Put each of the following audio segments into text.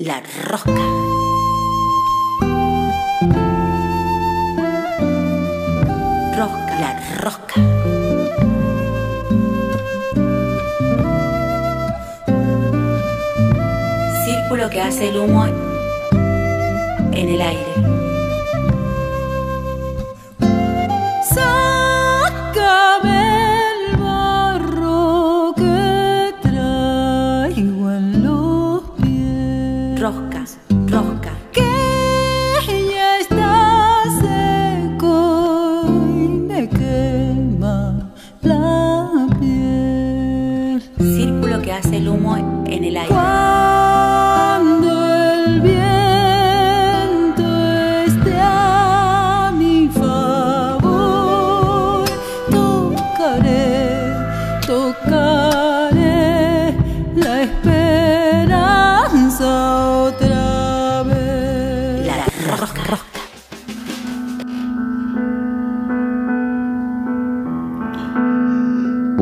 La rosca. Rosca, la rosca. Círculo que hace el humo en el aire.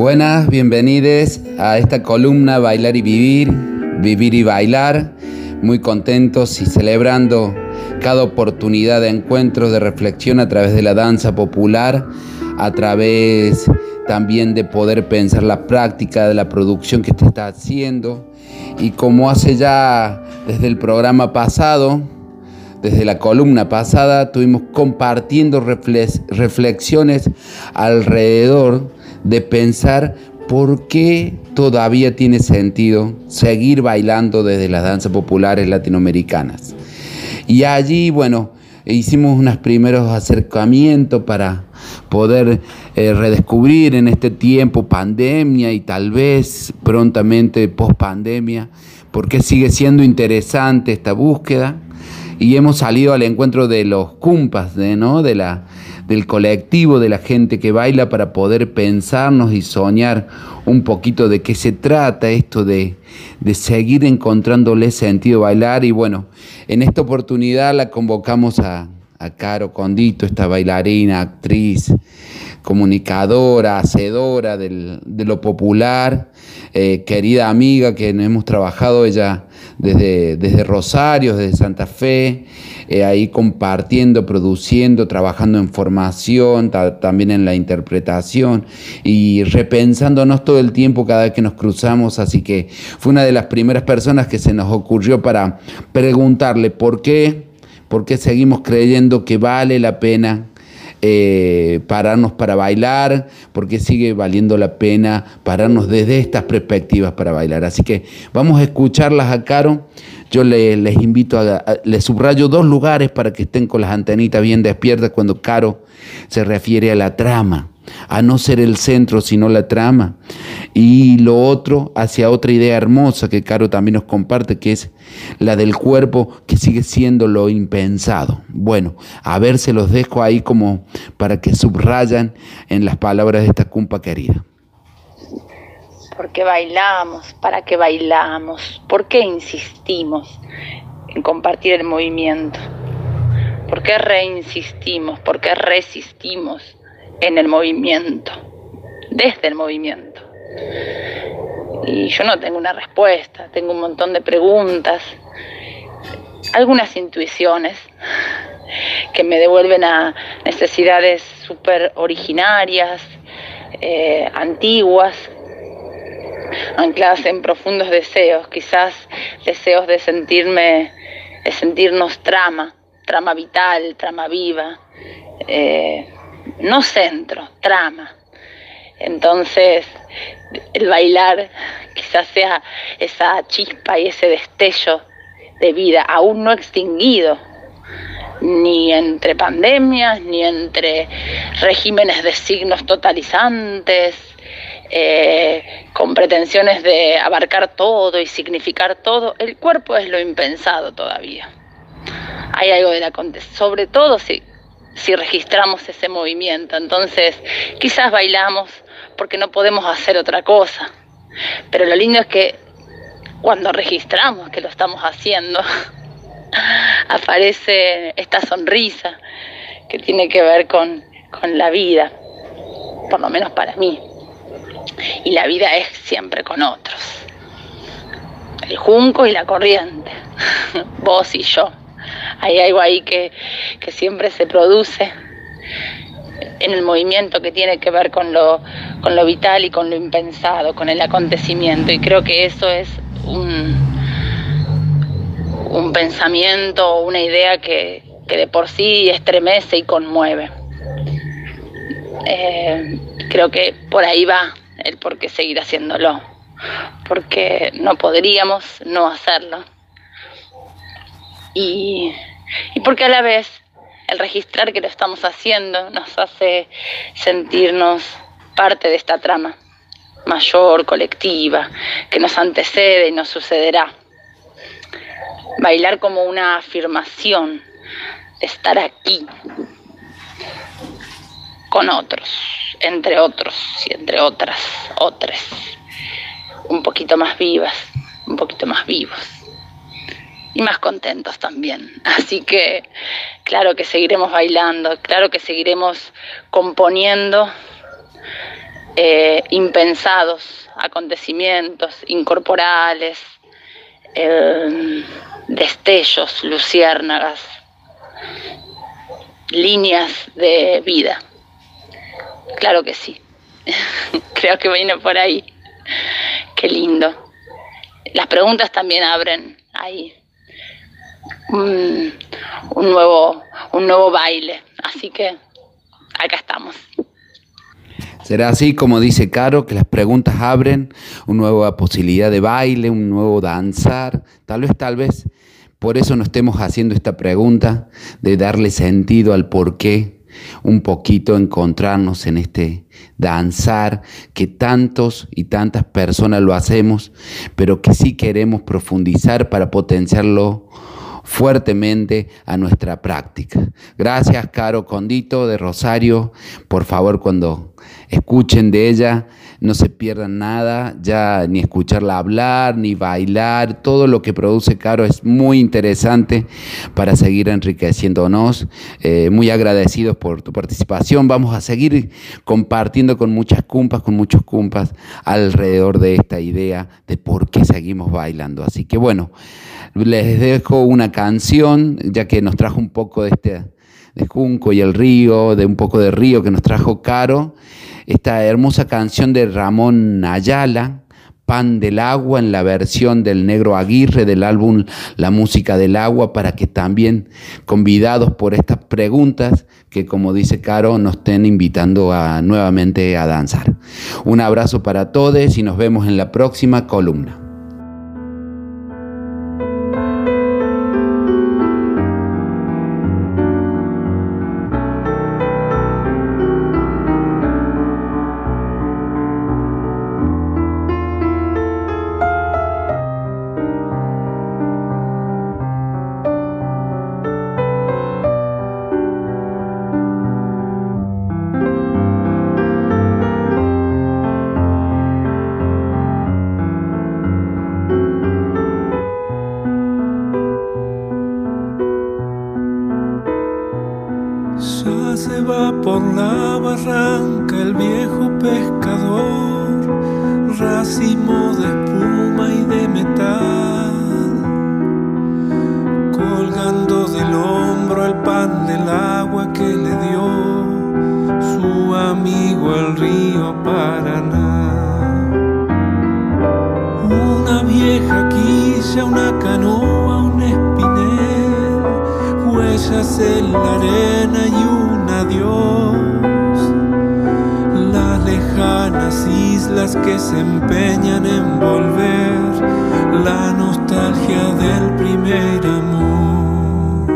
Buenas, bienvenidos a esta columna Bailar y Vivir, Vivir y Bailar. Muy contentos y celebrando cada oportunidad de encuentros, de reflexión a través de la danza popular, a través también de poder pensar la práctica de la producción que te está haciendo. Y como hace ya desde el programa pasado, desde la columna pasada, estuvimos compartiendo reflex- reflexiones alrededor de pensar por qué todavía tiene sentido seguir bailando desde las danzas populares latinoamericanas. Y allí, bueno, hicimos unos primeros acercamientos para poder eh, redescubrir en este tiempo pandemia y tal vez prontamente post pandemia, por qué sigue siendo interesante esta búsqueda. Y hemos salido al encuentro de los cumpas, de, ¿no? de la, del colectivo, de la gente que baila para poder pensarnos y soñar un poquito de qué se trata esto de, de seguir encontrándole sentido bailar. Y bueno, en esta oportunidad la convocamos a, a Caro Condito, esta bailarina, actriz, comunicadora, hacedora del- de lo popular, eh, querida amiga que hemos trabajado ella desde, desde Rosario, desde Santa Fe, eh, ahí compartiendo, produciendo, trabajando en formación, ta- también en la interpretación y repensándonos todo el tiempo cada vez que nos cruzamos, así que fue una de las primeras personas que se nos ocurrió para preguntarle por qué, por qué seguimos creyendo que vale la pena eh, pararnos para bailar, porque sigue valiendo la pena pararnos desde estas perspectivas para bailar. Así que vamos a escucharlas a Caro. Yo le- les invito a, a- les subrayo dos lugares para que estén con las antenitas bien despiertas cuando Caro se refiere a la trama, a no ser el centro, sino la trama. Y lo otro, hacia otra idea hermosa que Caro también nos comparte, que es la del cuerpo que sigue siendo lo impensado. Bueno, a ver, se los dejo ahí como para que subrayan en las palabras de esta cumpa querida. ¿Por qué bailamos? ¿Para qué bailamos? ¿Por qué insistimos en compartir el movimiento? ¿Por qué reinsistimos? ¿Por qué resistimos en el movimiento? Desde el movimiento. Y yo no tengo una respuesta, tengo un montón de preguntas, algunas intuiciones que me devuelven a necesidades súper originarias, eh, antiguas, ancladas en profundos deseos, quizás deseos de sentirme, de sentirnos trama, trama vital, trama viva, eh, no centro, trama. Entonces, el bailar quizás sea esa chispa y ese destello de vida aún no extinguido, ni entre pandemias, ni entre regímenes de signos totalizantes, eh, con pretensiones de abarcar todo y significar todo, el cuerpo es lo impensado todavía. Hay algo de la conte- sobre todo si, si registramos ese movimiento. Entonces, quizás bailamos porque no podemos hacer otra cosa. Pero lo lindo es que cuando registramos que lo estamos haciendo, aparece esta sonrisa que tiene que ver con, con la vida, por lo menos para mí. Y la vida es siempre con otros. El junco y la corriente. vos y yo. Hay algo ahí que, que siempre se produce en el movimiento que tiene que ver con lo, con lo vital y con lo impensado, con el acontecimiento. Y creo que eso es un, un pensamiento, una idea que, que de por sí estremece y conmueve. Eh, creo que por ahí va el por qué seguir haciéndolo, porque no podríamos no hacerlo. Y, porque a la vez el registrar que lo estamos haciendo nos hace sentirnos parte de esta trama mayor, colectiva, que nos antecede y nos sucederá. Bailar como una afirmación de estar aquí con otros, entre otros y entre otras, otras, un poquito más vivas, un poquito más vivos y más contentos también. Así que claro que seguiremos bailando, claro que seguiremos componiendo eh, impensados acontecimientos incorporales, destellos, luciérnagas, líneas de vida. Claro que sí. Creo que viene por ahí. Qué lindo. Las preguntas también abren ahí un, nuevo, un nuevo baile. Así que acá estamos. Será así como dice Caro, que las preguntas abren una nueva posibilidad de baile, un nuevo danzar. Tal vez, tal vez, por eso nos estemos haciendo esta pregunta de darle sentido al por qué, un poquito encontrarnos en este danzar que tantos y tantas personas lo hacemos, pero que sí queremos profundizar para potenciarlo fuertemente a nuestra práctica. Gracias, Caro Condito de Rosario. Por favor, cuando escuchen de ella, no se pierdan nada, ya ni escucharla hablar, ni bailar, todo lo que produce Caro es muy interesante para seguir enriqueciéndonos. Eh, muy agradecidos por tu participación. Vamos a seguir compartiendo con muchas cumpas, con muchos cumpas alrededor de esta idea de por qué seguimos bailando. Así que bueno, les dejo una canción, ya que nos trajo un poco de este de Junco y el río, de un poco de río que nos trajo Caro, esta hermosa canción de Ramón Ayala, Pan del Agua, en la versión del Negro Aguirre del álbum La Música del Agua, para que también, convidados por estas preguntas, que como dice Caro, nos estén invitando a, nuevamente a danzar. Un abrazo para todos y nos vemos en la próxima columna. lejanas islas que se empeñan en volver la nostalgia del primer amor.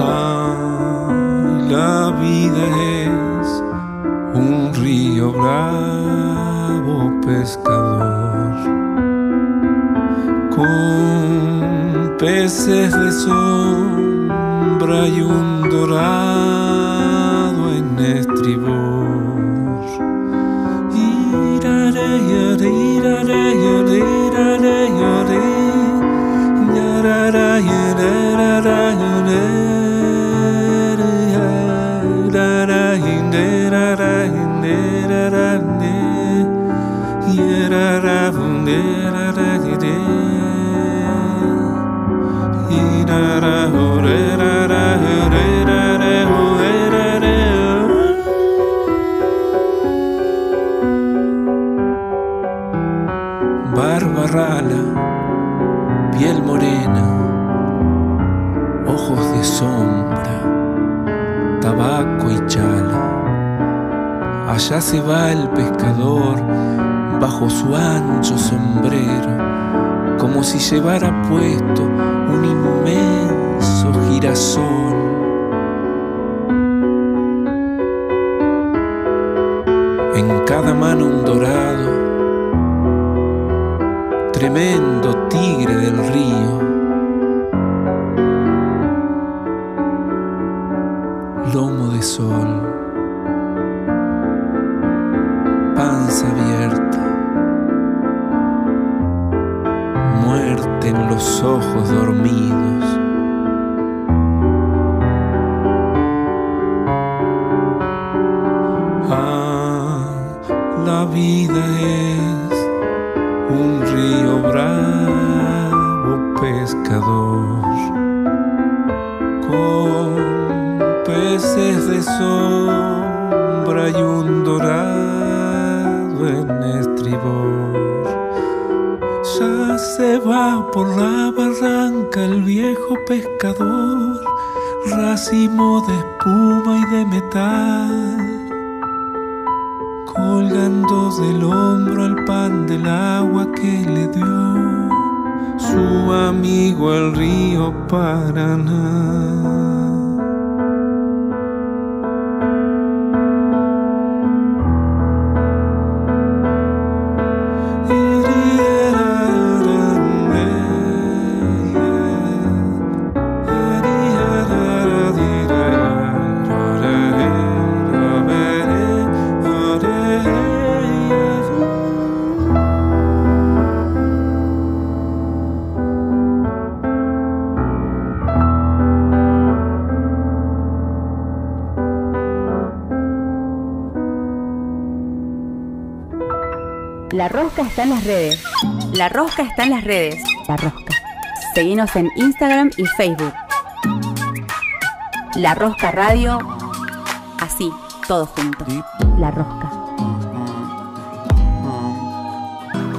Ah, la vida es un río bravo pescador con peces de sombra y un dorado en estribor. da da ra ra ra ojos de sombra, tabaco y chala. Allá se va el pescador bajo su ancho sombrero, como si llevara puesto un inmenso girasol. En cada mano un dorado, tremendo tigre del río. Sol, panza abierta, muerte en los ojos dormidos. Ah, la vida es un río bravo pescador de sombra y un dorado en estribor. Ya se va por la barranca el viejo pescador, racimo de espuma y de metal colgando del hombro el pan del agua que le dio su amigo el río Paraná. La Rosca está en las redes. La Rosca está en las redes. La Rosca. Seguinos en Instagram y Facebook. La Rosca Radio. Así, todo junto. La Rosca.